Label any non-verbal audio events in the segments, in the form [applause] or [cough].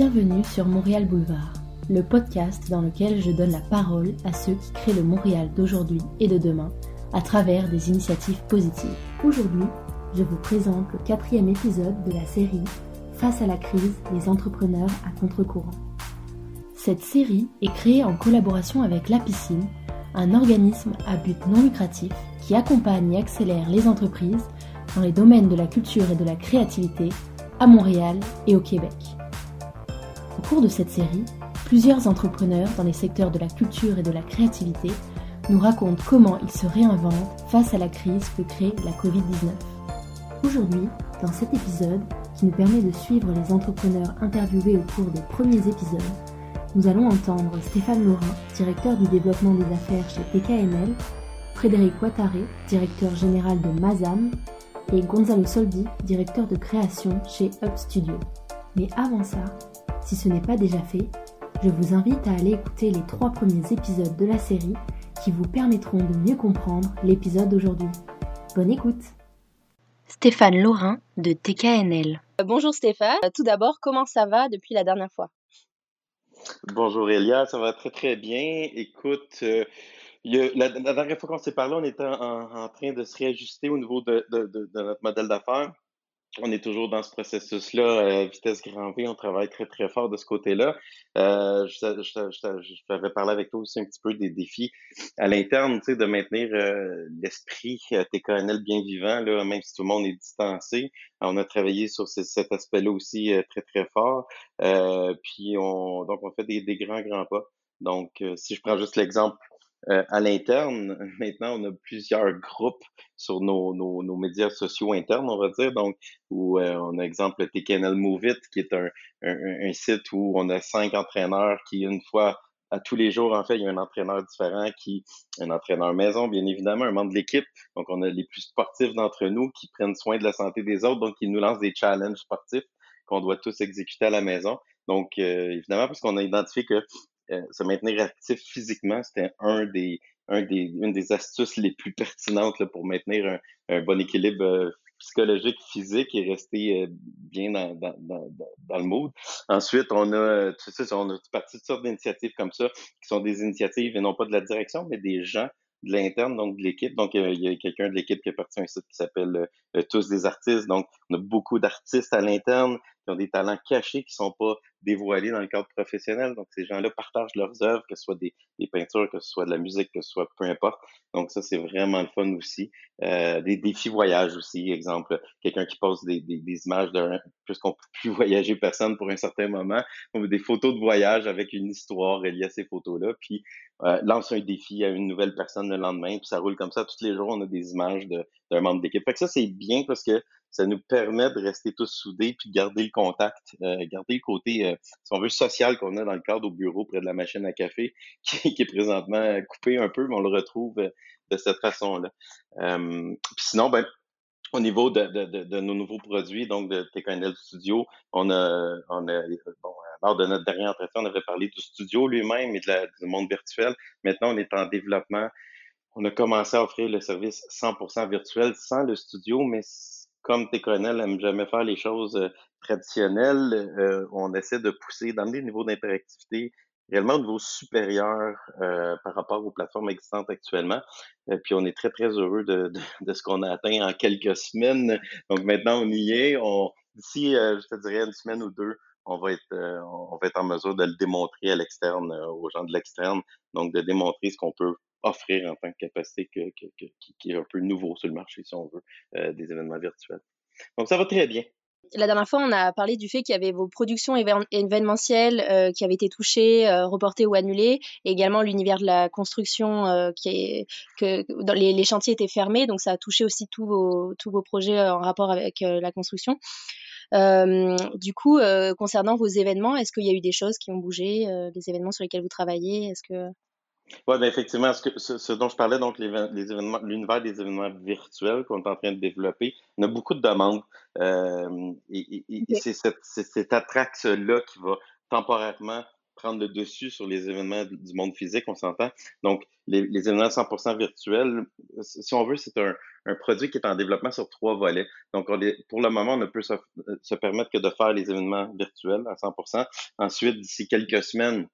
Bienvenue sur Montréal Boulevard, le podcast dans lequel je donne la parole à ceux qui créent le Montréal d'aujourd'hui et de demain à travers des initiatives positives. Aujourd'hui, je vous présente le quatrième épisode de la série Face à la crise, les entrepreneurs à contre-courant. Cette série est créée en collaboration avec La Piscine, un organisme à but non lucratif qui accompagne et accélère les entreprises dans les domaines de la culture et de la créativité à Montréal et au Québec. Au cours de cette série, plusieurs entrepreneurs dans les secteurs de la culture et de la créativité nous racontent comment ils se réinventent face à la crise que crée la Covid-19. Aujourd'hui, dans cet épisode, qui nous permet de suivre les entrepreneurs interviewés au cours des premiers épisodes, nous allons entendre Stéphane Laurin, directeur du développement des affaires chez TKNL, Frédéric Ouattaré, directeur général de Mazam, et Gonzalo Soldi, directeur de création chez Up Studio. Mais avant ça, si ce n'est pas déjà fait, je vous invite à aller écouter les trois premiers épisodes de la série qui vous permettront de mieux comprendre l'épisode d'aujourd'hui. Bonne écoute Stéphane Laurin de TKNL. Euh, bonjour Stéphane, euh, tout d'abord, comment ça va depuis la dernière fois? Bonjour Elia, ça va très très bien. Écoute, euh, la, dernière fois qu'on s'est parlé, on était en, train de se réajuster au niveau de notre modèle d'affaires on est toujours dans ce processus-là, euh, vitesse grand V, on travaille très, très fort de ce côté-là. Euh, je, je, t'avais parlé avec toi aussi un petit peu des défis à l'interne, tu sais, de maintenir euh, l'esprit euh, TKNL bien vivant, là, même si tout le monde est distancé. On a travaillé sur cet aspect-là aussi euh, très, très fort. puis on donc on fait des, des grands, grands pas. Donc, si je prends juste l'exemple euh, à l'interne, [laughs] maintenant, on a plusieurs groupes sur nos, nos, nos, médias sociaux internes, on va dire. Donc, où euh, on a exemple TKNL Move It, qui est un, un, site où on a cinq entraîneurs qui, une fois à tous les jours, en fait, il y a un entraîneur différent qui, un entraîneur maison, bien évidemment, un membre de l'équipe. Donc, on a les plus sportifs d'entre nous qui prennent soin de la santé des autres, donc ils nous lancent des challenges sportifs qu'on doit tous exécuter à la maison. Donc, euh, évidemment, parce qu'on a identifié que euh, se maintenir actif physiquement, c'était un des, un des, une des astuces les plus pertinentes là, pour maintenir un, bon équilibre euh, psychologique, physique et rester euh, bien dans, dans, dans, dans, le mood. Ensuite, on a, tu sais, on a parti de sortes d'initiatives comme ça, qui sont des initiatives et non pas de la direction, mais des gens de l'interne, donc de l'équipe. Donc, il y a quelqu'un de l'équipe qui est parti un site qui s'appelle Tous des artistes. Donc, on a beaucoup d'artistes à l'interne qui ont des talents cachés qui sont pas dévoilés dans le cadre professionnel. Donc, ces gens-là partagent leurs œuvres, que ce soit des, des, peintures, que ce soit de la musique, que ce soit peu importe. Donc, ça, c'est vraiment le fun aussi. Euh, des défis voyage aussi, exemple, quelqu'un qui pose des, des, des images d'un, puisqu'on peut plus [laughs] voyager personne pour un certain moment, on veut des photos de voyage avec une histoire reliée à ces photos-là, puis euh, lance un défi à une nouvelle personne le lendemain, puis ça roule comme ça. Tous les jours, on a des images d'un membre d'équipe. Fait que ça, c'est bien parce que ça nous permet de rester tous soudés puis garder le contact, euh, garder le côté, euh, si on veut, social qu'on a dans le cadre au bureau près de la machine à café, [laughs] qui, est présentement coupé un peu, mais on le retrouve euh, de cette façon-là. Euh, puis sinon, ben, au niveau de, de, de, nos nouveaux produits, donc de TKNL Studio, on a, on a bon, lors de notre dernier entretien, on avait parlé du studio lui-même et de la, du monde virtuel. Maintenant, on est en développement. On a commencé à offrir le service 100% virtuel sans le studio, mais comme TKNL n'aime jamais faire les choses euh, traditionnelles, euh, on essaie de pousser, d'amener le niveau d'interactivité réellement au niveau supérieur euh, par rapport aux plateformes existantes actuellement. puis on est très, très heureux de, ce qu'on a atteint en quelques semaines. Donc maintenant, on y est. D'ici, je te dirais, une semaine ou deux, on va être, on va être en mesure de le démontrer à l'externe, aux gens de l'externe. Donc, de démontrer ce qu'on peut offrir en tant que capacité qui est un peu nouveau sur le marché, si on veut, euh, des événements virtuels. Donc, ça va très bien. La dernière fois, on a parlé du fait qu'il y avait vos productions événementielles euh, qui avaient été touchées, euh, reportées ou annulées, et également l'univers de la construction euh, qui les, chantiers étaient fermés, donc ça a touché aussi tous vos projets euh, en rapport avec euh, la construction. du coup, concernant vos événements, est-ce qu'il y a eu des choses qui ont bougé, des événements sur lesquels vous travaillez? Est-ce que oui, ben effectivement, ce, que, ce, dont je parlais, donc les, les l'univers des événements virtuels qu'on est en train de développer, on a beaucoup de demandes. Euh, et, et, et c'est cette, cette attraction-là qui va temporairement prendre le dessus sur les événements du monde physique, on s'entend. Donc, les, événements 100% virtuels, si on veut, c'est un, produit qui est en développement sur trois volets. Donc, pour le moment, on ne peut se, permettre que de faire les événements virtuels à 100%. Ensuite, d'ici quelques semaines,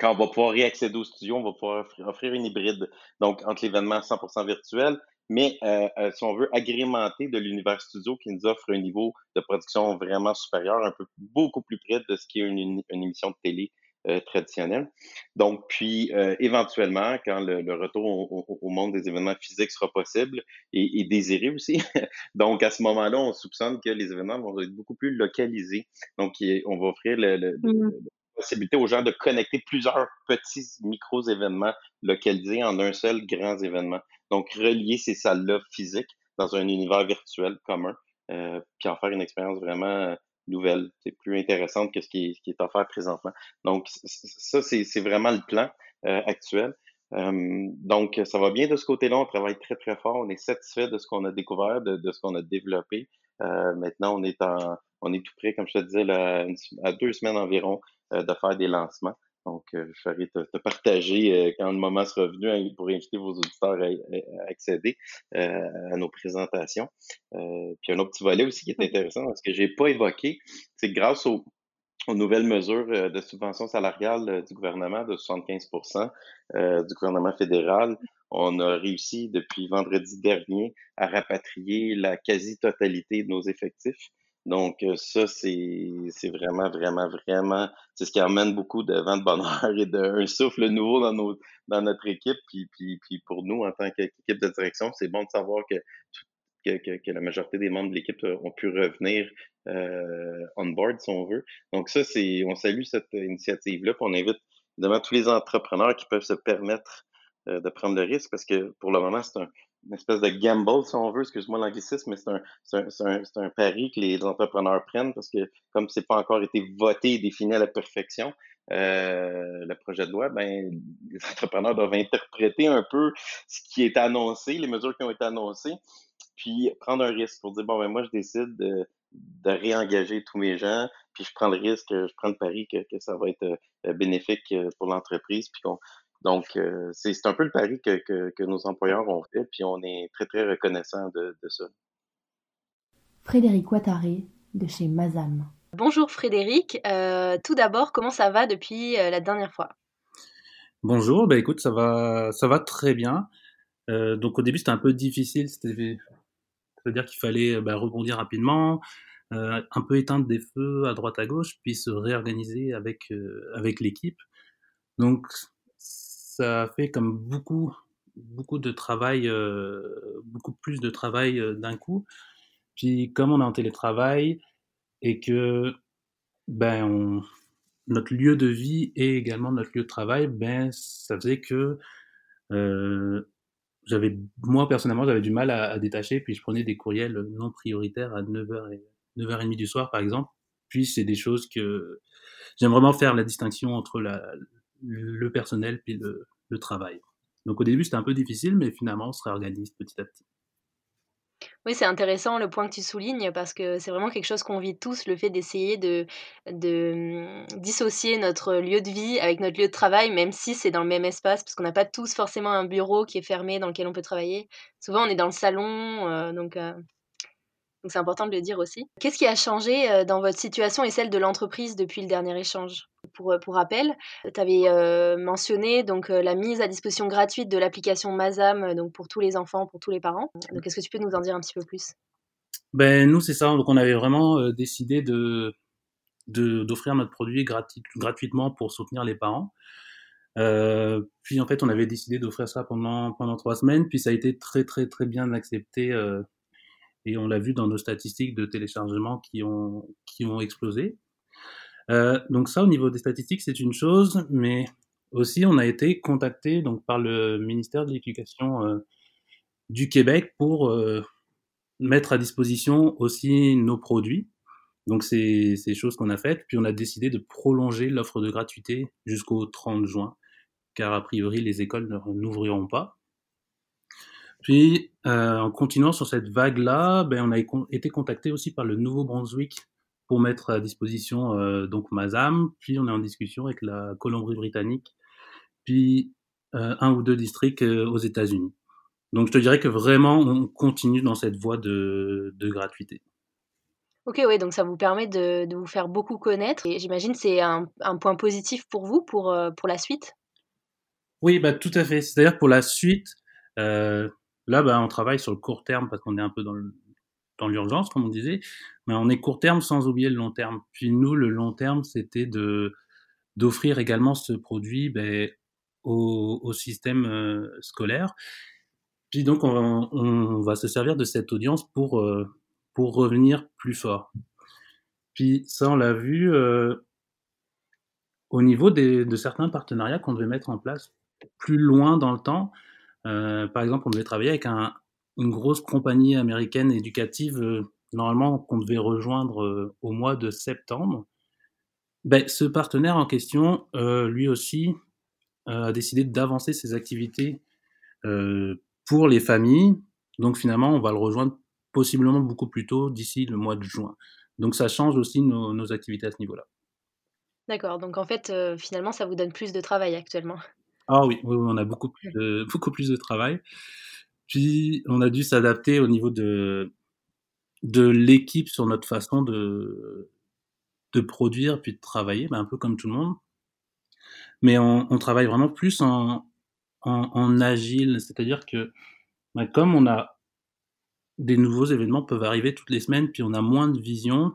quand on va pouvoir réaccéder au studio, on va pouvoir offrir une hybride. Donc, entre l'événement 100% virtuel mais euh, euh, si on veut agrémenter de l'univers studio qui nous offre un niveau de production vraiment supérieur, un peu beaucoup plus près de ce qui est une, émission de télé euh, traditionnelle. Donc, puis éventuellement, quand le, retour au, monde des événements physiques sera possible et, désiré aussi, [laughs] donc à ce moment-là, on soupçonne que les événements vont être beaucoup plus localisés. Donc, on va offrir le, mmh possibilité aux gens de connecter plusieurs petits micros-événements localisés en un seul grand événement. Donc, relier ces salles-là physiques dans un univers virtuel commun, euh, puis en faire une expérience vraiment euh, nouvelle. C'est plus intéressante que ce qui est, ce qui est offert présentement. Donc, ça, c'est vraiment le plan euh, actuel. donc, ça va bien de ce côté-là. On travaille très, très fort. On est satisfait de ce qu'on a découvert, de, de ce qu'on a développé. maintenant, on est en, on est tout prêt, comme je te disais, à deux semaines environ euh, de faire des lancements. Donc, euh, je ferai te, partager euh, quand le moment sera venu hein, pour inviter vos auditeurs à, accéder à nos présentations. puis un autre petit volet aussi qui est intéressant, parce que j'ai pas évoqué, c'est que grâce aux, nouvelles mesures de subvention salariale du gouvernement de 75% du gouvernement fédéral, on a réussi depuis vendredi dernier à rapatrier la quasi-totalité de nos effectifs. Donc, euh, ça, c'est vraiment, vraiment, vraiment, c'est ce qui amène beaucoup de vent de bonheur et d'un souffle nouveau dans, nos, dans notre équipe. Puis, puis, puis pour nous, en tant qu'équipe de direction, c'est bon de savoir que, que, que, la majorité des membres de l'équipe euh, ont pu revenir euh, on board, si on veut. Donc, ça, c'est, on salue cette initiative-là. On invite évidemment tous les entrepreneurs qui peuvent se permettre de prendre le risque parce que pour le moment, c'est un, une espèce de gamble, si on veut, excuse-moi l'anglicisme, mais c'est un, un, un, un, pari que les entrepreneurs prennent parce que comme c'est pas encore été voté et défini à la perfection, euh, le projet de loi, ben, les entrepreneurs doivent interpréter un peu ce qui est annoncé, les mesures qui ont été annoncées, puis prendre un risque pour dire, bon, ben, moi, je décide de, de réengager tous mes gens, puis je prends le risque, je prends le pari que, que ça va être euh, bénéfique euh, pour l'entreprise, puis qu'on donc, euh, c'est un peu le pari que, que, nos employeurs ont fait, puis on est très, très reconnaissant de, de ça. Frédéric Ouattaré de chez Mazam. Bonjour Frédéric. Euh, tout d'abord, comment ça va depuis euh, la dernière fois? Bonjour, bah écoute, ça va, ça va très bien. donc au début, c'était un peu difficile, c'est-à-dire qu'il fallait bah, rebondir rapidement, un peu éteindre des feux à droite à gauche, puis se réorganiser avec, avec l'équipe. Donc ça fait comme beaucoup, beaucoup de travail, euh, beaucoup plus de travail euh, d'un coup. Puis comme on est en télétravail et que ben notre lieu de vie est également notre lieu de travail, ben ça faisait que euh, j'avais moi personnellement j'avais du mal à, détacher. Puis je prenais des courriels non prioritaires à 9h et 9h30 du soir par exemple. Puis c'est des choses que j'aime vraiment faire la distinction entre la, le personnel puis le, le travail. Donc au début c'était un peu difficile, mais finalement on se réorganise petit à petit. Oui, c'est intéressant le point que tu soulignes parce que c'est vraiment quelque chose qu'on vit tous, le fait d'essayer de, de hum, dissocier notre lieu de vie avec notre lieu de travail, même si c'est dans le même espace, parce qu'on n'a pas tous forcément un bureau qui est fermé dans lequel on peut travailler. Souvent on est dans le salon, euh, donc euh, donc c'est important de le dire aussi. Qu'est-ce qui a changé euh, dans votre situation et celle de l'entreprise depuis le dernier échange? Pour, euh, pour rappel, tu avais euh, mentionné donc la mise à disposition gratuite de l'application Mazam donc pour tous les enfants, pour tous les parents. Donc est-ce que tu peux nous en dire un petit peu plus? Ben nous c'est ça. Donc on avait vraiment décidé de d'offrir notre produit gratuitement pour soutenir les parents. puis en fait, on avait décidé d'offrir ça pendant pendant trois semaines. Puis ça a été très très très bien accepté et on l'a vu dans nos statistiques de téléchargement qui ont, qui ont explosé. Euh, donc ça, au niveau des statistiques, c'est une chose, mais aussi on a été contacté donc par le ministère de l'Éducation euh, du Québec pour euh, mettre à disposition aussi nos produits. Donc c'est ces choses qu'on a faites, puis on a décidé de prolonger l'offre de gratuité jusqu'au 30 juin, car a priori les écoles n'ouvriront pas. Puis, euh, en continuant sur cette vague-là, ben, on a été contacté aussi par le Nouveau-Brunswick pour mettre à disposition euh, donc Mazam, puis on est en discussion avec la Colombie-Britannique, puis euh, un ou deux districts euh, aux États-Unis. Donc je te dirais que vraiment on continue dans cette voie de, de gratuité. Ok, oui, donc ça vous permet de, de vous faire beaucoup connaître et j'imagine c'est un, un, point positif pour vous pour, pour la suite? Oui, bah tout à fait. C'est-à-dire pour la suite, euh, là, bah, on travaille sur le court terme parce qu'on est un peu dans dans l'urgence, comme on disait, mais on est court terme sans oublier le long terme. Puis nous, le long terme, c'était de d'offrir également ce produit ben, au, au, système euh, scolaire. Puis donc, on va, on va, se servir de cette audience pour, euh, pour revenir plus fort. Puis ça, on l'a vu euh, au niveau des, de certains partenariats qu'on devait mettre en place plus loin dans le temps. Euh, par exemple, on devait travailler avec un, une grosse compagnie américaine éducative, euh, normalement qu'on devait rejoindre euh, au mois de septembre. Ben, ce partenaire en question, lui aussi, a décidé d'avancer ses activités pour les familles. Donc finalement, on va le rejoindre possiblement beaucoup plus tôt, d'ici le mois de juin. Donc ça change aussi nos, activités à ce niveau-là. D'accord, donc en fait, finalement, ça vous donne plus de travail actuellement. Ah oui, oui, on a beaucoup plus de, [laughs] beaucoup plus de travail. Puis on a dû s'adapter au niveau de, de l'équipe sur notre façon de, de produire puis de travailler, ben un peu comme tout le monde. Mais on, on travaille vraiment plus en, en, en agile, c'est-à-dire que ben comme on a des nouveaux événements peuvent arriver toutes les semaines, puis on a moins de vision,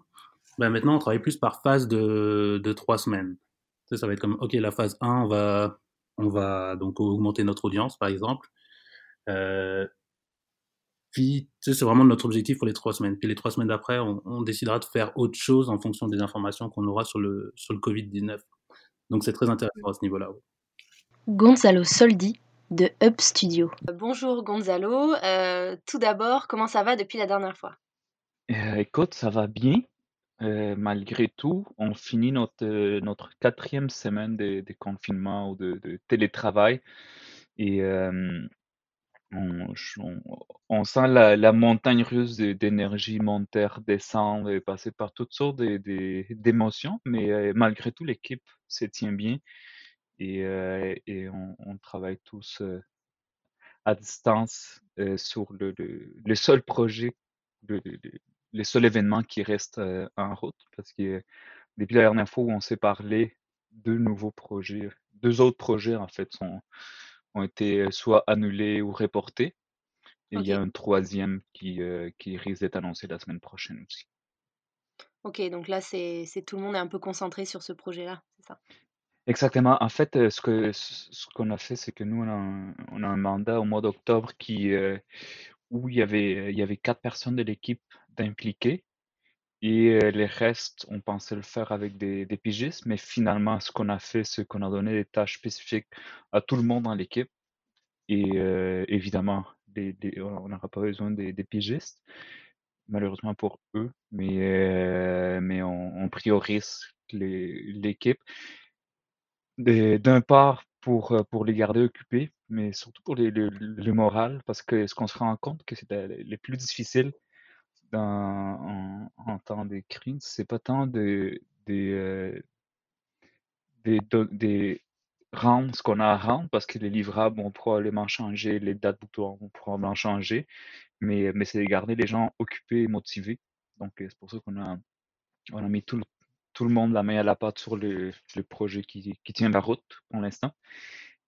ben maintenant on travaille plus par phase de, de trois semaines. Ça, ça va être comme, ok, la phase 1, on va, on va donc augmenter notre audience, par exemple. Euh, puis, tu sais, c'est vraiment notre objectif pour les trois semaines. Puis les trois semaines d'après, on, on, décidera de faire autre chose en fonction des informations qu'on aura sur le, sur le Covid-19. Donc c'est très intéressant à ce niveau-là. Gonzalo Soldi de Hub Studio. Bonjour Gonzalo. Euh, tout d'abord, comment ça va depuis la dernière fois? Euh, Écoute, ça va bien. Euh, malgré tout, on finit notre, notre quatrième semaine de, confinement ou de, télétravail et euh, on, sent la, montagne russe d'énergie monter, descendre passer par toutes sortes d'émotions, mais euh, malgré tout, l'équipe se tient bien et, on, travaille tous à distance sur le, seul projet, seul événement qui reste euh, en route parce que depuis la dernière fois où on s'est parlé, deux nouveaux projets, deux autres projets en fait sont, ont été soit annulés ou reportés. Et okay. il y a un troisième qui, euh, qui risque d'être annoncé la semaine prochaine aussi. Ok, donc là, c'est tout le monde est un peu concentré sur ce projet-là, c'est ça? Exactement. En fait, euh, ce que ce qu'on a fait, c'est que nous, on a, un, on a un mandat au mois d'octobre qui euh, où il y avait il y avait quatre personnes de l'équipe d'impliquer. Et les restes, on pensait le faire avec des, pigistes, mais finalement, ce qu'on a fait, c'est qu'on a donné des tâches spécifiques à tout le monde dans l'équipe. Et euh, évidemment, on n'aura pas besoin des, pigistes, malheureusement pour eux, mais, euh, mais on, priorise l'équipe. D'un part, pour, pour les garder occupés, mais surtout pour les, le, moral, parce que ce qu'on se rend compte, que c'est le plus difficile, dans, en, en temps des crises, c'est pas tant de, des, euh, des, de, des rendre ce qu'on a à rendre, parce que les livrables vont probablement changer, les dates butoirs vont probablement changer, mais, mais c'est de garder les gens occupés et motivés. Donc, c'est pour ça qu'on a, on a mis tout le, tout le monde la main à la pâte sur le, le projet qui tient la route pour l'instant.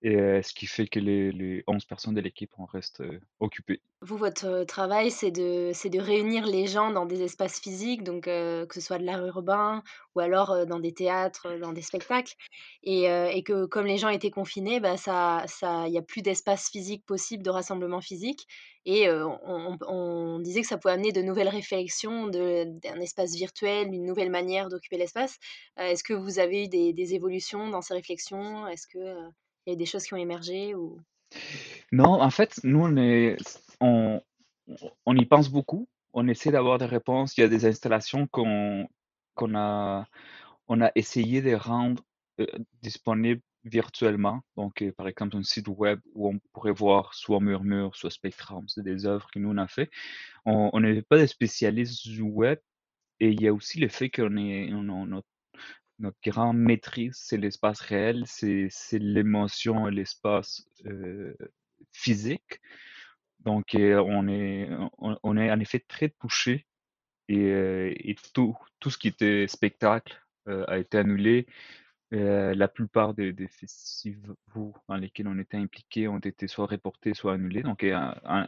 Et ce qui fait que les, les 11 personnes de l'équipe en restent occupées. Vous, votre travail, c'est de, de réunir les gens dans des espaces physiques, donc que ce soit de l'art urbain ou alors dans des théâtres, dans des spectacles. Et, et, que comme les gens étaient confinés, bah, ça, ça, il n'y a plus d'espace physique possible, de rassemblement physique. Et on, disait que ça pouvait amener de nouvelles réflexions, d'un espace virtuel, une nouvelle manière d'occuper l'espace. Est-ce que vous avez eu des, des, évolutions dans ces réflexions? Est-ce que il y a des choses qui ont émergé ou... Non, en fait, nous, on, est, on, y pense beaucoup. On essaie d'avoir des réponses. Il y a des installations qu'on qu'on a, on a essayé de rendre euh, disponibles virtuellement. Donc, euh, par exemple, un site web où on pourrait voir soit Murmure, soit Spectrum. C'est des œuvres que nous, on a fait. On n'est pas des spécialistes du web, et il y a aussi le fait qu'on est, on, on- notre, grande maîtrise, c'est l'espace réel, c'est l'émotion, et l'espace euh, physique. Donc, euh, on est, on, est en effet très touché et, euh, tout, tout ce qui était spectacle a été annulé. La plupart des, festivals dans lesquels on était impliqués ont été soit reportés, soit annulés. Donc, euh, un-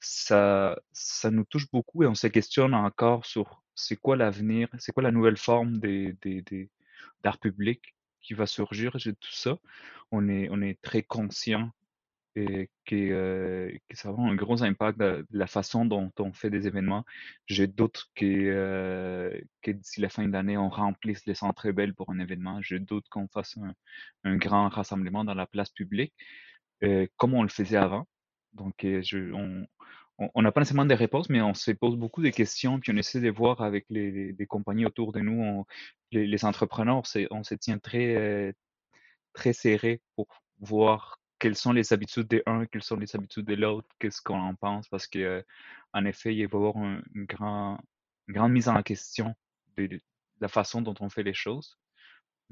ça, ça nous touche beaucoup et on se questionne encore sur c'est quoi l'avenir, c'est quoi la nouvelle forme des, des, des- d'art public qui va surgir de tout ça. On est, on est très conscient et que, euh, que ça avoir un gros impact de, la façon dont on fait des événements. J'ai doute que, euh, que d'ici la fin de l'année, on remplisse les centres belles pour un événement. J'ai doute qu'on fasse un, un grand rassemblement dans la place publique, euh, comme on le faisait avant. Donc, on n'a pas nécessairement des réponses, mais on se pose beaucoup de questions, puis on essaie de voir avec les, compagnies autour de nous, les, les entrepreneurs, on se, tient très, euh, très serré pour voir quelles sont les habitudes des uns, quelles sont les habitudes de l'autre, qu'est-ce qu'on en pense, parce que euh, en effet, il va y avoir un- une, une grande mise en question de la façon dont on fait les choses.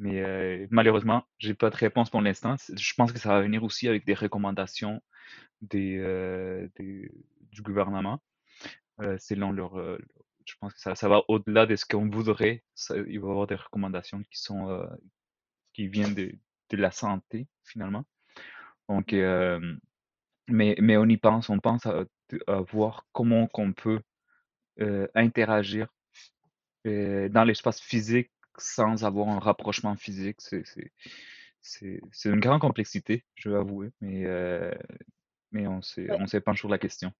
Mais euh, malheureusement, j'ai pas de réponse pour l'instant. Je pense que ça va venir aussi avec des recommandations des, euh, des- du gouvernement, euh, selon leur. euh, je pense que ça, ça va au-delà de ce qu'on voudrait. Ça- il va y avoir des recommandations qui sont euh, qui viennent de, de la santé finalement. Donc, euh, mais, mais on y pense, on pense à, à voir comment qu'on peut interagir dans l'espace physique sans avoir un rapprochement physique. C'est, une grande complexité, je vais avouer, mais, euh, mais on penché sur la question.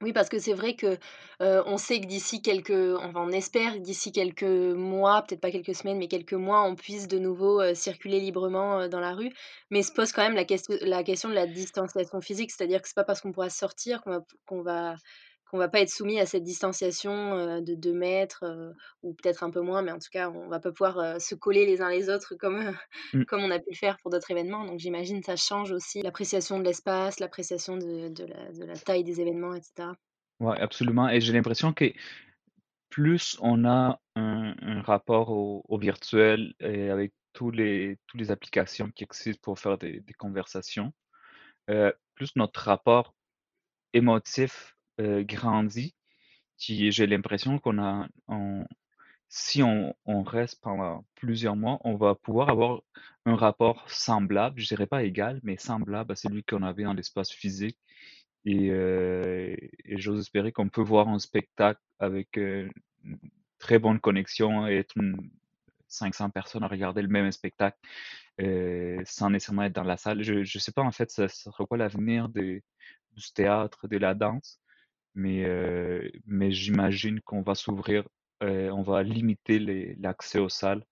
Oui, parce que c'est vrai que, heu, on sait que d'ici quelques enfin, on espère que d'ici quelques mois, peut-être pas quelques semaines, mais quelques mois, on puisse de nouveau, heu, circuler librement, heu, dans la rue. Mais se pose quand même la ques la question de la distanciation physique. C'est-à-dire que c'est pas parce qu'on pourra sortir qu'on va qu'on va qu'on va pas être soumis à cette distanciation, de 2 mètres, ou peut-être un peu moins, mais en tout cas, on va pas pouvoir, se coller les uns les autres comme, heu, Mm. comme on a pu le faire pour d'autres événements. Donc j'imagine ça change aussi l'appréciation de l'espace, l'appréciation de de la de la taille des événements et cetera. Ouais, absolument. Et j'ai l'impression que plus on a un, un rapport au, au virtuel et avec tous les, toutes les applications qui existent pour faire des, des conversations, euh, plus notre rapport émotif euh, grandit, qui j'ai l'impression qu'on a, si on, reste pendant plusieurs mois, on va pouvoir avoir un rapport semblable, je dirais pas égal, mais semblable à celui qu'on avait dans l'espace physique. Et, euh, et j'ose espérer qu'on peut voir un spectacle avec euh, une très bonne connexion et être une 500 personnes à regarder le même spectacle euh, sans nécessairement être dans la salle. Je ne sais pas en fait ce sera quoi l'avenir du théâtre, de la danse, mais, euh, mais j'imagine qu'on va s'ouvrir, euh, on va limiter l'accès aux salles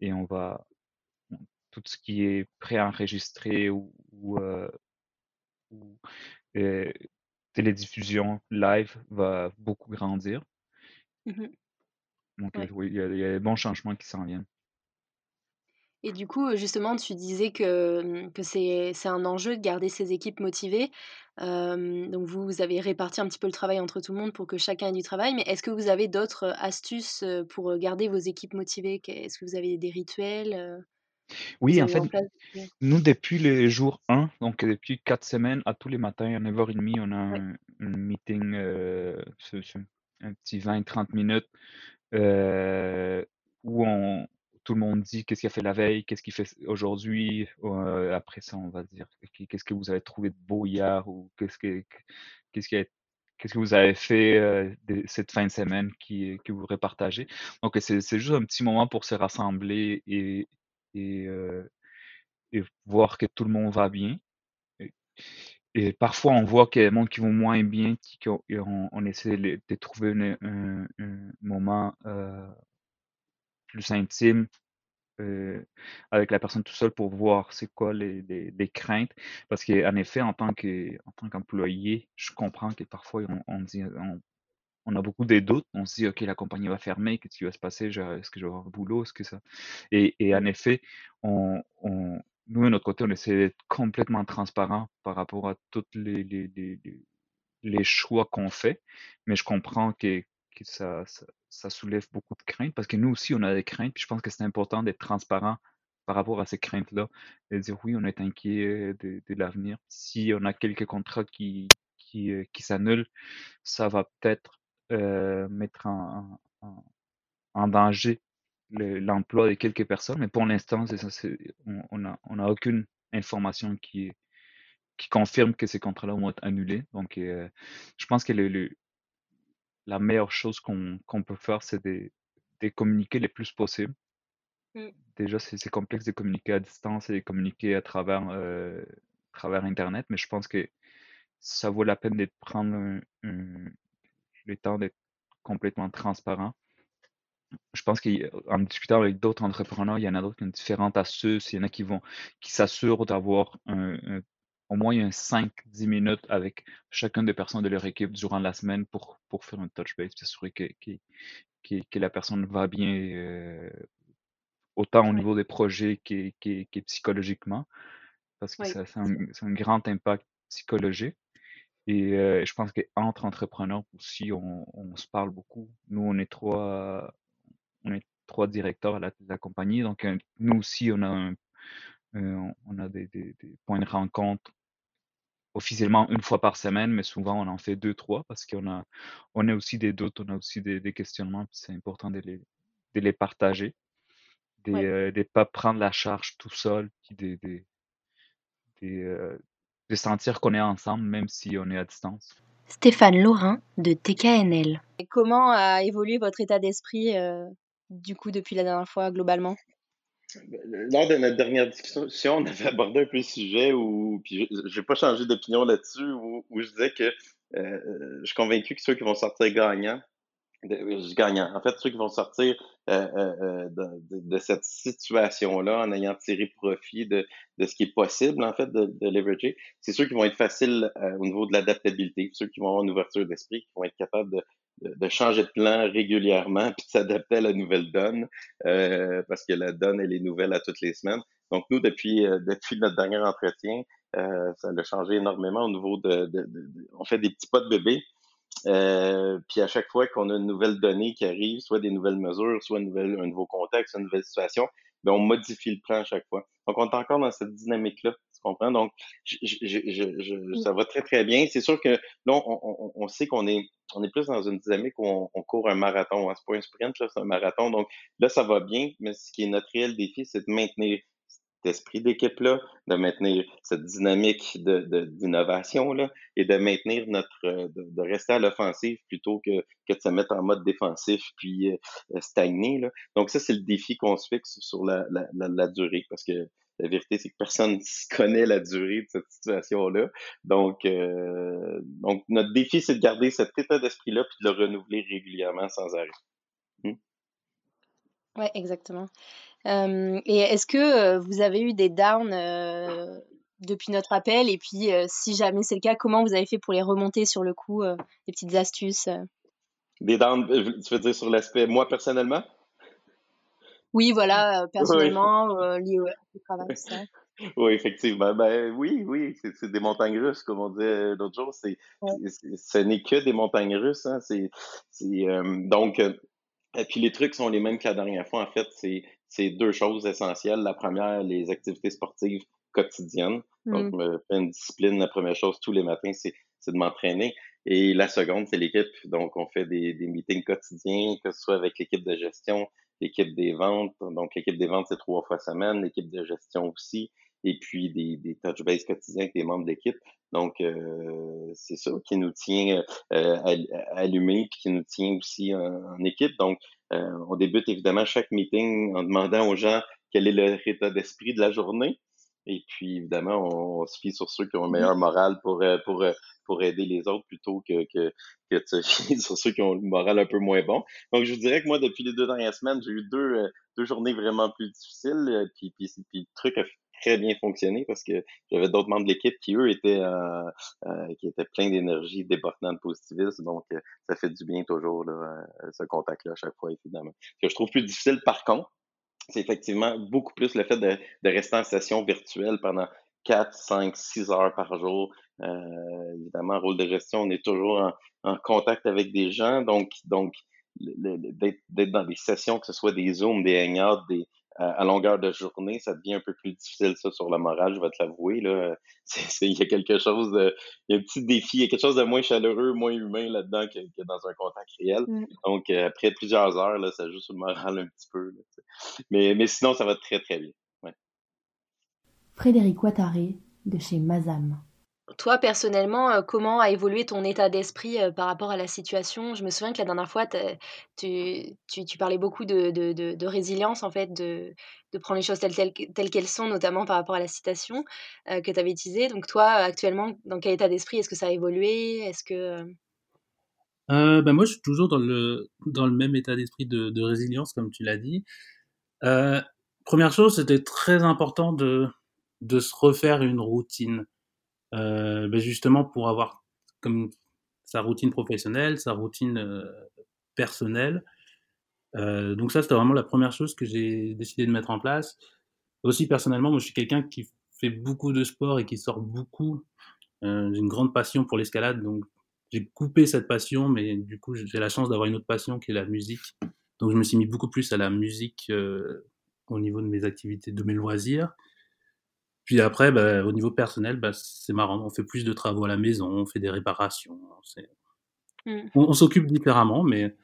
et on va tout ce qui est préenregistré ou, ou, euh, ou, télédiffusion live va beaucoup grandir. Mmh Donc Ouais. oui, il y a, il y a des bons changements qui s'en viennent. Et du coup, justement, tu disais que, mmh, que c'est un enjeu de garder ses équipes motivées. Donc vous, vous avez réparti un petit peu le travail entre tout le monde pour que chacun ait du travail. Mais est-ce que vous avez d'autres, astuces, pour, garder vos équipes motivées? Est-ce que vous avez des rituels, Oui, en fait, en place? Ouais. nous, depuis le jour 1, donc depuis quatre semaines, à tous les matins à 9h30, on a Ouais. un, un meeting, euh, un petit 20-30 minutes, euh, où on, tout le monde dit qu'est-ce qu'il a fait la veille, qu'est-ce qu'il fait aujourd'hui. euh, après ça, on va dire qu'est- qu'est-ce que vous avez trouvé de beau hier ou qu'est-ce que, qu'est-ce qu'est-ce que vous avez fait euh, cette fin de semaine qui, que vous voudrez partager. Donc, c'est juste un petit moment pour se rassembler et, et, euh, voir que tout le monde va bien. Et, parfois, on voit qu'il y a des gens qui vont moins bien, qui, on, essaie de, trouver un, moment plus intime avec la personne tout seul pour voir c'est quoi les, les, craintes. Parce qu'en effet, en tant qu'employé, je comprends que parfois on, on on, a beaucoup de doutes. On se dit, OK, la compagnie va fermer, qu'est-ce qui va se passer? Est-ce que je vais avoir un boulot? Est-ce que ça... Et, et en effet, on, nous, de notre côté, on essaie d'être complètement transparent par rapport à tous les, les, les, choix qu'on fait. Mais je comprends que, que ça, ça soulève beaucoup de craintes parce que nous aussi, on a des craintes. Puis je pense que c'est important d'être transparent par rapport à ces craintes-là et dire oui, on est inquiet de, de l'avenir. Si on a quelques contrats qui, qui, euh, qui s'annulent, ça va peut-être euh, mettre en, danger l'emploi de quelques personnes, mais pour l'instant, on n'a on a aucune information qui, qui confirme que ces contrats-là vont être annulés. Donc, euh, je pense que le, la meilleure chose qu'on peut faire, c'est de, de, communiquer le plus possible. Mm. Déjà, c'est complexe de communiquer à distance et de communiquer à travers, euh, travers Internet, mais je pense que ça vaut la peine de prendre un, un, le temps d'être complètement transparent. Je pense qu'en discutant avec d'autres entrepreneurs, il y en a d'autres qui ont différentes astuces. Il y en a qui vont qui s'assurent d'avoir un, un, au moins un 5-10 minutes avec chacune des personnes de leur équipe durant la semaine pour, pour faire un touch base, s'assurer que, que, que, que, la personne va bien euh, autant au niveau des projets que, que, psychologiquement, parce que ça, c'est un, un, grand impact psychologique. Et euh, je pense qu'entre entrepreneurs aussi, on, on, se parle beaucoup. Nous, on est trois, on est trois directeurs à la, la compagnie, donc euh, nous aussi, on a un, euh, on a des, des, des, points de rencontre officiellement une fois par semaine, mais souvent on en fait deux, trois parce qu'on a, on a aussi des doutes, on a aussi des, des questionnements, c'est important de les, de les partager, de ne ouais. euh, pas prendre la charge tout seul, de, de, de, euh, de sentir qu'on est ensemble même si on est à distance. Stéphane Laurin de TKNL. Et comment a évolué votre état d'esprit euh, du coup depuis la dernière fois globalement? Lors de notre dernière discussion, on avait abordé un peu le sujet où, puis j'ai pas changé d'opinion là-dessus, où, je disais que euh, je suis convaincu que ceux qui vont sortir gagnants, de, gagnants, en fait, ceux qui vont sortir euh, euh, de, cette situation-là en ayant tiré profit de, de ce qui est possible, en fait, de, de leverager, c'est ceux qui vont être faciles au niveau de l'adaptabilité, ceux qui vont avoir une ouverture d'esprit, qui vont être capables de, de, changer de plan régulièrement puis de s'adapter à la nouvelle donne euh, parce que la donne elle est nouvelle à toutes les semaines. Donc nous depuis euh, depuis notre dernier entretien, euh, ça a changé énormément au niveau de, de, de, on fait des petits pas de bébé. Euh, puis à chaque fois qu'on a une nouvelle donnée qui arrive, soit des nouvelles mesures, soit une nouvelle, un nouveau contexte, une nouvelle situation, ben on modifie le plan à chaque fois. Donc on est encore dans cette dynamique-là comprends? Donc, je, je, je, ça va très, très bien. C'est sûr que là, on, on, on sait qu'on est, on est plus dans une dynamique où on, on court un marathon. Hein. C'est pas un sprint, là, c'est un marathon. Donc, là, ça va bien, mais ce qui est notre réel défi, c'est de maintenir esprit d'équipe-là, de maintenir cette dynamique d'innovation de, là, et de maintenir notre, de, de rester à l'offensive plutôt que, que de se mettre en mode défensif puis euh, stagner. Là. Donc ça, c'est le défi qu'on se fixe sur la, la, durée parce que la vérité, c'est que personne [laughs] ne connaît la durée de cette situation-là. Donc, euh, donc, notre défi, c'est de garder cet état d'esprit-là puis de le renouveler régulièrement sans arrêt. Hmm? Oui, exactement. Euh, et est-ce que euh, vous avez eu des downs euh, depuis notre appel? Et puis, euh, si jamais c'est le cas, comment vous avez fait pour les remonter sur le coup euh, Des petites astuces Des downs, tu veux dire sur l'aspect moi personnellement? Oui, voilà, euh, [laughs] personnellement, euh, lié au travail, ça. [laughs] Oui, effectivement. Ben oui, oui, c'est des montagnes russes, comme on disait l'autre jour. C'est, ouais. ce n'est que des montagnes russes. Hein. C'est, euh, donc, et puis les trucs sont les mêmes que la dernière fois. En fait, c'est, c'est deux choses essentielles. La première, les activités sportives quotidiennes. Donc, je me fais une discipline. La première chose tous les matins, c'est, c'est de m'entraîner. Et la seconde, c'est l'équipe. Donc, on fait des, des meetings quotidiens, que ce soit avec l'équipe de gestion, l'équipe des ventes. Donc, l'équipe des ventes, c'est trois fois semaine, l'équipe de gestion aussi, et puis des, des touch base quotidiens avec les membres d'équipe. Donc, euh, c'est ça qui nous tient euh, allumés, puis qui nous tient aussi en, en équipe. Donc, on débute évidemment chaque meeting en demandant aux gens quel est leur état d'esprit de la journée. Et puis, évidemment, on, se fie sur ceux qui ont un meilleur moral pour, euh, pour, euh, pour aider les autres plutôt que, que, que de se fier sur ceux qui ont le moral un peu moins bon. Donc, je vous dirais que moi, depuis les deux dernières semaines, j'ai eu deux, euh, deux journées vraiment plus difficiles. Puis, puis le truc a très bien fonctionné parce que j'avais d'autres membres de l'équipe qui, eux, étaient, euh, euh, qui étaient pleins d'énergie, débordant de positivisme. Donc, ça fait du bien toujours, là, ce contact-là, à chaque fois, évidemment. Ce que je trouve plus difficile, par contre, c'est effectivement beaucoup plus le fait de, de, rester en session virtuelle pendant 4, 5, 6 heures par jour. Euh, évidemment, rôle de gestion, on est toujours en, en, contact avec des gens, donc, donc d'être dans des sessions, que ce soit des Zooms, des Hangouts, des, à longueur de journée, ça devient un peu plus difficile, ça, sur le moral, je vais te l'avouer. Là. [laughs] Il y a quelque chose de. Il y a un petit défi, il y a quelque chose de moins chaleureux, moins humain là-dedans que, dans un contact réel. Mm. Donc, euh, après plusieurs heures, là, ça joue sur le moral un petit peu. mais, mais sinon, ça va très, très bien. Ouais. Frédéric Ouattaré, de chez Mazam. Toi, personnellement, euh, comment a évolué ton état d'esprit euh, par rapport à la situation? Je me souviens que la dernière fois, tu, tu, parlais beaucoup de, de, résilience, en fait, de, de prendre les choses telles, telles, qu'elles sont, notamment par rapport à la citation euh, que tu avais utilisée. Donc, toi, actuellement, dans quel état d'esprit? Est-ce que ça a évolué? Est-ce que. ben moi, je suis toujours dans le, dans le même état d'esprit de, résilience, comme tu l'as dit. première chose, c'était très important de, de se refaire une routine. Euh, ben justement pour avoir comme sa routine professionnelle, sa routine euh, personnelle. Euh, donc ça, c'était vraiment la première chose que j'ai décidé de mettre en place. Aussi personnellement, moi je suis quelqu'un qui fait beaucoup de sport et qui sort beaucoup. J'ai une grande passion pour l'escalade, donc j'ai coupé cette passion, mais du coup j'ai la chance d'avoir une autre passion qui est la musique. Donc je me suis mis beaucoup plus à la musique au niveau de mes activités, de mes loisirs. Puis après, bah, au niveau personnel, bah, c'est marrant. On fait plus de travaux à la maison, on fait des réparations. Mmh. On, s'occupe différemment, mais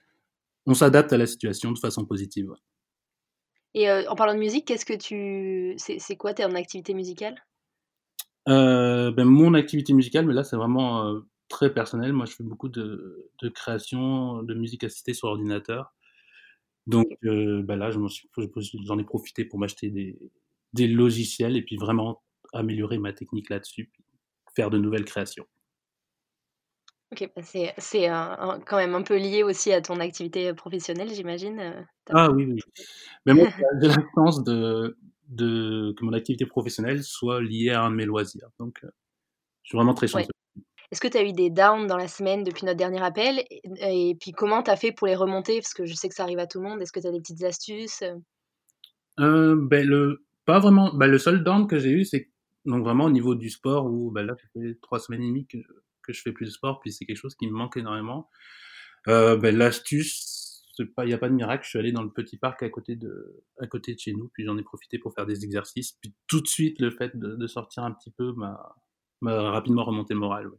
on s'adapte à la situation de façon positive. Et euh, en parlant de musique, qu'est-ce que tu, c'est quoi ton activité musicale? Euh, ben, mon activité musicale, mais là c'est vraiment euh, très personnel. Moi, je fais beaucoup de, de création de musique assistée sur ordinateur. Donc ben là, j'en ai profité pour m'acheter des, des logiciels et puis vraiment améliorer ma technique là-dessus, faire de nouvelles créations. Ok, bah, c'est, c'est quand même un peu lié aussi à ton activité professionnelle, j'imagine. Euh, ah oui, oui. Mais moi, [laughs] j'ai la chance de, de, que mon activité professionnelle soit liée à un de mes loisirs. Donc, euh, je suis vraiment très chanceux. Est-ce que tu as eu des downs dans la semaine depuis notre dernier appel? Et, et puis comment tu as fait pour les remonter? Parce que je sais que ça arrive à tout le monde. Est-ce que tu as des petites astuces? Euh, ben, le, pas vraiment. Bah, le seul down que j'ai eu, c'est donc vraiment au niveau du sport où bah, là, ça fait trois semaines et demie que, que je fais plus de sport, puis c'est quelque chose qui me manque énormément. Euh, bah, L'astuce, il n'y a pas de miracle. Je suis allé dans le petit parc à côté de, à côté de chez nous, puis j'en ai profité pour faire des exercices. Puis tout de suite, le fait de, de sortir un petit peu m'a rapidement remonté le moral.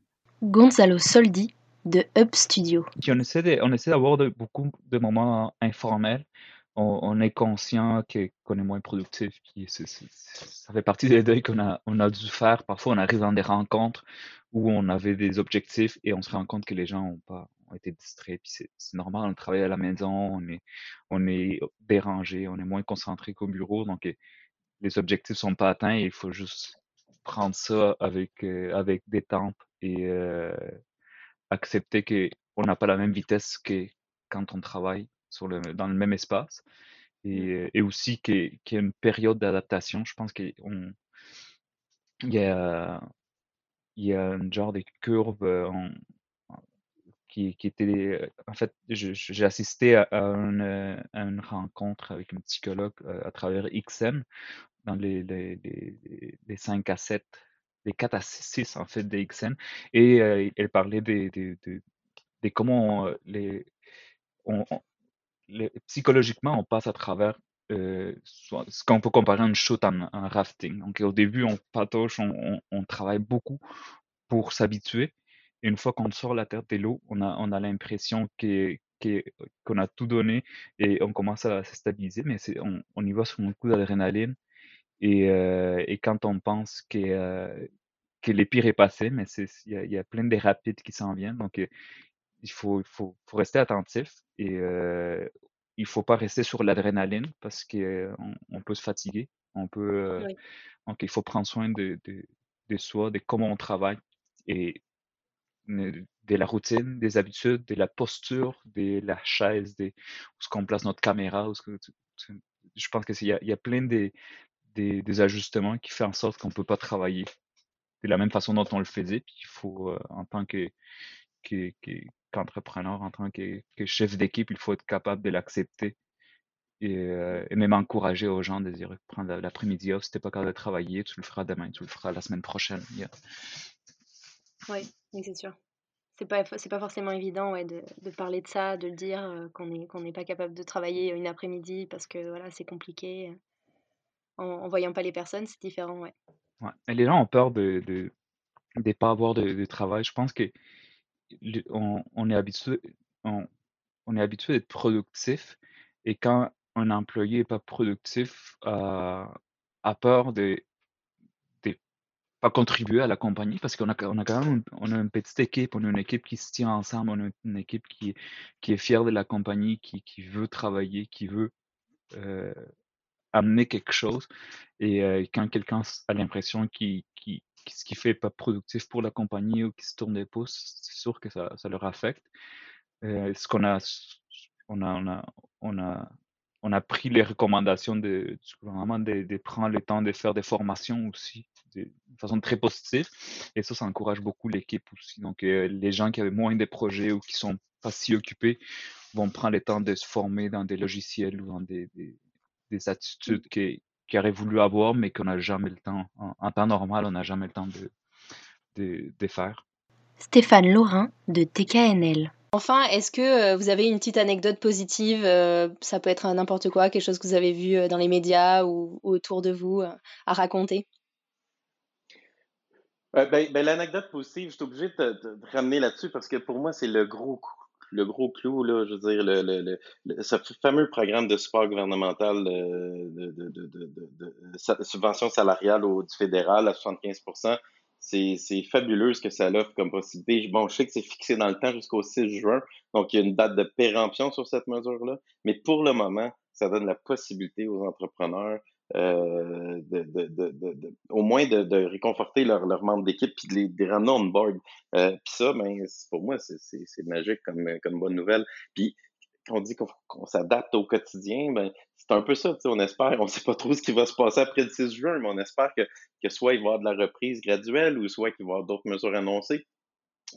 Gonzalo Soldi de Up Studio. on essaie d'avoir beaucoup de moments informels on, est conscient qu'on est moins productif. Puis ça fait partie des deuils qu'on a, on a dû faire. Parfois, on arrive dans des rencontres où on avait des objectifs et on se rend compte que les gens ont pas ont été distraits. Puis c'est normal, on travaille à la maison, on est, on est dérangé, on est moins concentré qu'au bureau. Donc, les objectifs sont pas atteints et il faut juste prendre ça avec, euh, avec détente et euh, accepter qu'on n'a pas la même vitesse que quand on travaille le, dans le même espace. Mmh. Et, et aussi qu'il y, a une période d'adaptation. Je pense qu'il y a, il y a un genre de courbe euh, qui, qui, était. Euh, en fait, j'ai assisté à, une, une, rencontre avec une psychologue euh, à travers XM dans les, les, les, 5 à 7, les 4 à 6 en fait des XM. Et elle parlait des, des, des, comment les, on, psychologiquement, on passe à travers euh, ce qu'on peut comparer à une chute en, rafting. Donc, au début, on patauge, on, travaille beaucoup pour s'habituer. Une fois qu'on sort la tête de l'eau, on a, on a l'impression qu'on a tout donné et on commence à se stabiliser, mais on, on, y va sur un coup d'adrénaline. Et, euh, et, quand on pense que, euh, que les pires est passé, mais il y, a plein de rapides qui s'en viennent. Donc, il faut, il faut, faut rester attentif et euh, il faut pas rester sur l'adrénaline parce qu'on on peut se fatiguer. On peut, donc, il faut prendre soin de, de, de, soi, de comment on travaille et de la routine, des habitudes, de la posture, de la chaise, de où ce qu'on place notre caméra. Où que, je pense qu'il y, y a plein de, des ajustements qui font en sorte qu'on ne peut pas travailler de la même façon dont on le faisait. Puis il faut, en tant que, que, qu'entrepreneur, en tant que, chef d'équipe, il faut être capable de l'accepter et, euh, même encourager aux gens de dire prendre l'après-midi off, si tu pas capable de travailler, tu le feras demain, tu le feras la semaine prochaine. Oui, c'est sûr. c'est pas, c'est pas forcément évident ouais, de, de, parler de ça, de le dire, qu'on n'est qu'on n'est pas capable de travailler une après-midi parce que voilà, c'est compliqué. En, en, voyant pas les personnes, c'est différent, ouais. ouais. Et les gens ont peur de ne de, de, pas avoir de, travail. Je pense que on, est habitué, on, est habitué d'être productif et quand un employé n'est pas productif, euh, a peur de pas contribuer à la compagnie parce qu'on a, on a quand même on a une petite équipe, on a une équipe qui se tient ensemble, on a une équipe qui, qui est fière de la compagnie, qui, qui veut travailler, qui veut euh, amener quelque chose. Et euh, quand quelqu'un a l'impression qu'il qui, ce qu'il fait pas productif pour la compagnie ou qu'il se tourne des pouces, c'est sûr que ça, ça leur affecte. Euh, ce qu'on a, on a, on a, on a on a pris les recommandations de, vraiment de, de, prendre le temps de faire des formations aussi de, façon très positive. Et ça, ça encourage beaucoup l'équipe aussi. Donc, euh, les gens qui avaient moins de projets ou qui sont pas si occupés vont prendre le temps de se former dans des logiciels ou dans des, des, des attitudes qu'ils qui auraient voulu avoir, mais qu'on n'a jamais le temps. En, en, temps normal, on n'a jamais le temps de, de, de faire. Stéphane Laurin de TKNL. Enfin, est-ce que euh, vous avez une petite anecdote positive euh, Ça peut être n'importe quoi, quelque chose que vous avez vu euh, dans les médias ou, ou autour de vous à raconter? Ben, ben, L'anecdote positive, je suis obligé de, de, de ramener là-dessus parce que pour moi, c'est le gros le gros clou, là, je veux dire, le, le, le, ce fameux programme de support gouvernemental de, de subvention salariale au, du fédéral à 75% c'est fabuleux ce que ça offre comme possibilité. Bon, je sais que c'est fixé dans le temps jusqu'au 6 juin, donc il y a une date de péremption sur cette mesure-là, mais pour le moment, ça donne la possibilité aux entrepreneurs euh, de, de, de, au moins de, réconforter leurs leur membres d'équipe puis de les, de ramener on board. Euh, puis ça, ben, pour moi, c'est magique comme, comme bonne nouvelle. Puis on dit qu'on s'adapte au quotidien, ben, c'est un peu ça, on espère, on ne sait pas trop ce qui va se passer après le 6 juin, mais on espère que, que soit il va y avoir de la reprise graduelle ou soit qu'il va y avoir d'autres mesures annoncées.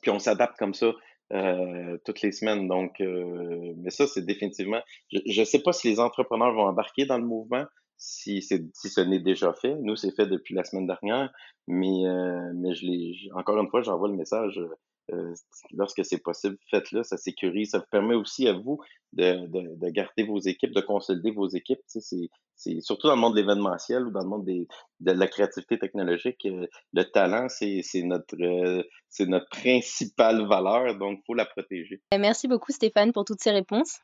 Puis on s'adapte comme ça euh, toutes les semaines. Donc, euh, mais ça, c'est définitivement. Je ne sais pas si les entrepreneurs vont embarquer dans le mouvement, si, si ce n'est déjà fait. Nous, c'est fait depuis la semaine dernière, mais, euh, mais je l'ai, encore une fois, j'envoie le message euh, lorsque c'est possible, faites-le, ça sécurise, ça vous permet aussi à vous de, de, de garder vos équipes, de consolider vos équipes. Tu sais, c'est surtout dans le monde de l'événementiel ou dans le monde des, de la créativité technologique, euh, le talent, c'est notre, euh, c'est notre principale valeur, donc il faut la protéger. Merci beaucoup Stéphane pour toutes ces réponses.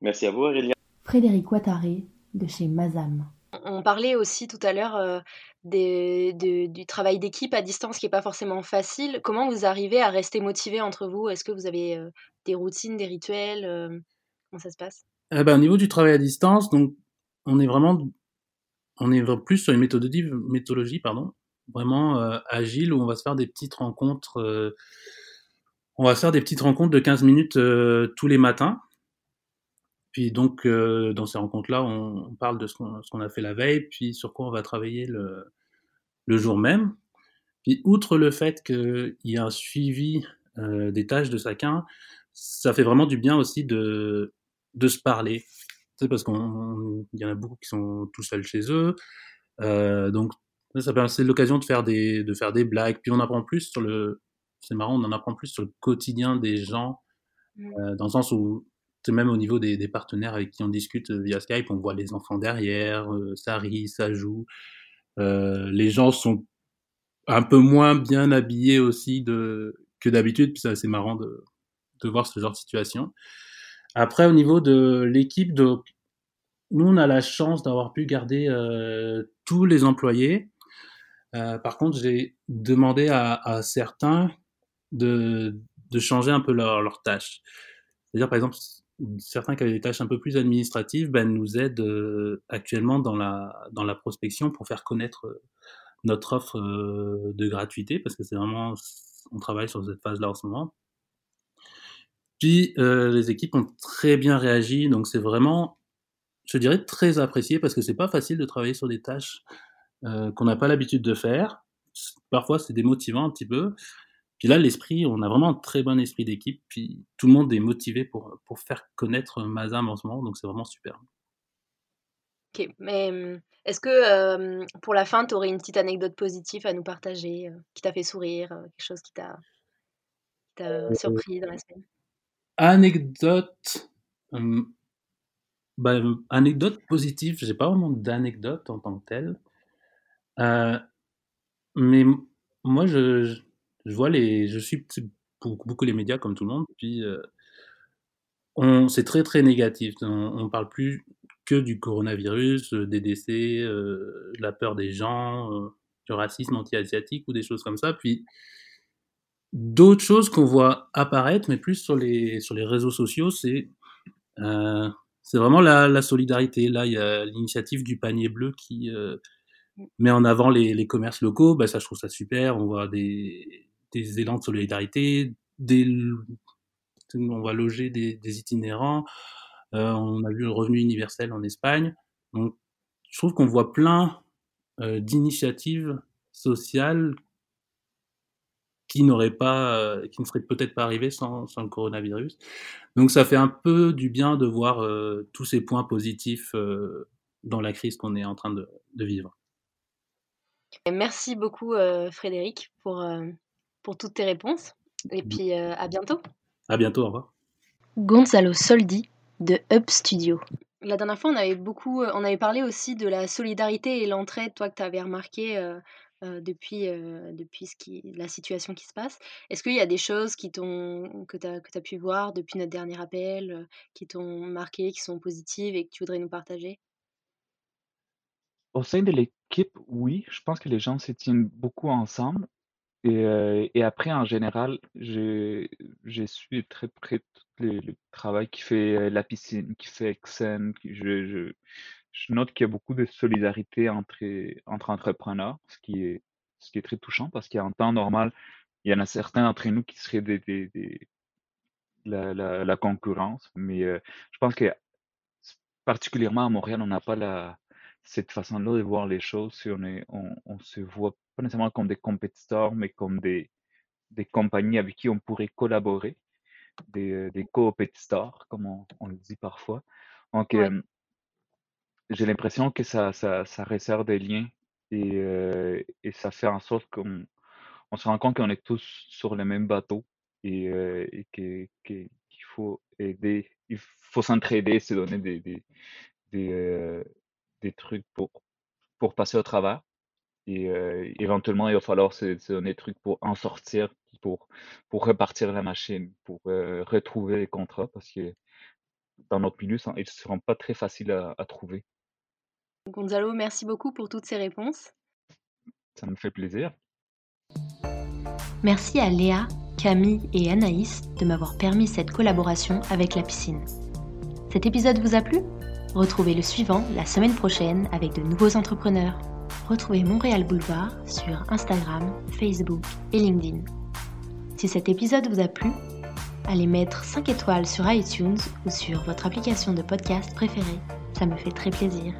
Merci à vous Aurélia. Frédéric Ouattaré de chez Mazam. On parlait aussi tout à l'heure euh, du travail d'équipe à distance qui n'est pas forcément facile. Comment vous arrivez à rester motivé entre vous? Est-ce que vous avez euh, des routines, des rituels euh, Comment ça se passe? Eh ben, Au niveau du travail à distance, donc, on est vraiment on est plus sur une méthodologie, méthodologie pardon, vraiment agile où on va se faire des petites rencontres. on va faire des petites rencontres de 15 minutes tous les matins puis donc, euh, dans ces rencontres-là, on, on, parle de ce qu'on a fait la veille, puis sur quoi on va travailler le, le jour même. Puis, outre le fait qu'il y a un suivi euh, des tâches de chacun, ça fait vraiment du bien aussi de, de se parler. Tu sais, parce qu'il y en a beaucoup qui sont tout seuls chez eux. Euh, donc, ça c'est l'occasion de faire des de faire des blagues. Puis on apprend plus sur le, c'est marrant, on en apprend plus sur le quotidien des gens, mmh. euh, dans le sens où même au niveau des, partenaires avec qui on discute euh, via Skype, on voit les enfants derrière, euh, ça rit, ça joue. Euh, les gens sont un peu moins bien habillés aussi que d'habitude, puis c'est assez marrant de, voir ce genre de situation. Après, au niveau de l'équipe, nous, on a la chance d'avoir pu garder tous les employés. Par contre, j'ai demandé à, certains de, de changer un peu leurs leur tâches. C'est-à-dire, par exemple, certains qui avaient des tâches un peu plus administratives ben, nous aident euh, actuellement dans la, dans la prospection pour faire connaître euh, notre offre euh, de gratuité, parce que c'est vraiment, on travaille sur cette phase-là en ce moment. Puis les équipes ont très bien réagi, donc c'est vraiment, je dirais, très apprécié, parce que c'est pas facile de travailler sur des tâches qu'on n'a pas l'habitude de faire. Parfois c'est démotivant un petit peu, puis là, l'esprit, on a vraiment un très bon esprit d'équipe. Puis tout le monde est motivé pour, pour faire connaître Mazam en ce moment. Donc c'est vraiment super. Ok, mais mmh, est-ce que euh, pour la fin, tu aurais une petite anecdote positive à nous partager, euh, qui t'a fait sourire, euh, quelque chose qui t'a t'a surpris dans la semaine? Anecdote. Hum, bah, anecdote positive, j'ai pas vraiment d'anecdote en tant que telle. Euh, mais moi, je, je, vois les, je suis beaucoup, les médias comme tout le monde, puis euh, on, c'est très très négatif. On, on, parle plus que du coronavirus, euh, des décès, euh, la peur des gens, euh, du racisme anti-asiatique ou des choses comme ça. Puis d'autres choses qu'on voit apparaître, mais plus sur les sur les réseaux sociaux, c'est euh, c'est vraiment la, la, solidarité. Là, il y a l'initiative du panier bleu qui euh, met en avant les, les commerces locaux. Bah, ça, je trouve ça super. On voit des, des élans de solidarité, on va loger des, itinérants. Euh, on a vu le revenu universel en Espagne. Donc, je trouve qu'on voit plein euh, d'initiatives sociales qui n'auraient pas, euh, qui ne seraient peut-être pas arrivées sans, le coronavirus. Donc, ça fait un peu du bien de voir tous ces points positifs dans la crise qu'on est en train de vivre. Merci beaucoup, Frédéric, pour, pour toutes tes réponses. Et puis, à bientôt. À bientôt, au revoir. Gonzalo Soldi de Up Studio. La dernière fois, on avait beaucoup, on avait parlé aussi de la solidarité et l'entraide, toi que tu avais remarqué euh, euh, depuis, euh, depuis ce qui, la situation qui se passe. Est-ce qu'il y a des choses qui t'ont, que tu as, que as pu voir depuis notre dernier appel, qui t'ont marqué, qui sont positives et que tu voudrais nous partager? Au sein de l'équipe, oui, je pense que les gens se tiennent beaucoup ensemble. Et, euh, et après, en général, j'ai suivi très près tout les, le travail qui fait la piscine, qui fait Exen. Je, je, je note qu'il y a beaucoup de solidarité entre, entre entrepreneurs, ce qui est, ce qui est très touchant parce qu'en temps normal, il y en a certains d'entre nous qui seraient des, des, des la, la, concurrence. Mais euh, je pense que particulièrement à Montréal, on n'a pas la, cette façon-là de voir les choses. Si on, est, on, on se voit pas nécessairement comme des compétiteurs, mais comme des, des compagnies avec qui on pourrait collaborer, des, des co-compétiteurs, comme on, on, le dit parfois. Donc, ouais. euh, j'ai l'impression que ça, ça, ça resserre des liens et, euh, et ça fait en sorte qu'on on se rend compte qu'on est tous sur le même bateau et, euh, et qu'il faut aider, il faut s'entraider, se donner des, des, des, euh, des trucs pour, pour passer au travers. Et euh, éventuellement, il va falloir se, se, donner des trucs pour en sortir, pour, pour repartir la machine, pour euh, retrouver les contrats, parce que dans notre milieu, ils ne seront pas très faciles à, à, trouver. Gonzalo, merci beaucoup pour toutes ces réponses. Ça me fait plaisir. Merci à Léa, Camille et Anaïs de m'avoir permis cette collaboration avec la piscine. Cet épisode vous a plu? Retrouvez le suivant la semaine prochaine avec de nouveaux entrepreneurs. Retrouvez Montréal Boulevard sur Instagram, Facebook et LinkedIn. Si cet épisode vous a plu, allez mettre 5 étoiles sur iTunes ou sur votre application de podcast préférée. Ça me fait très plaisir.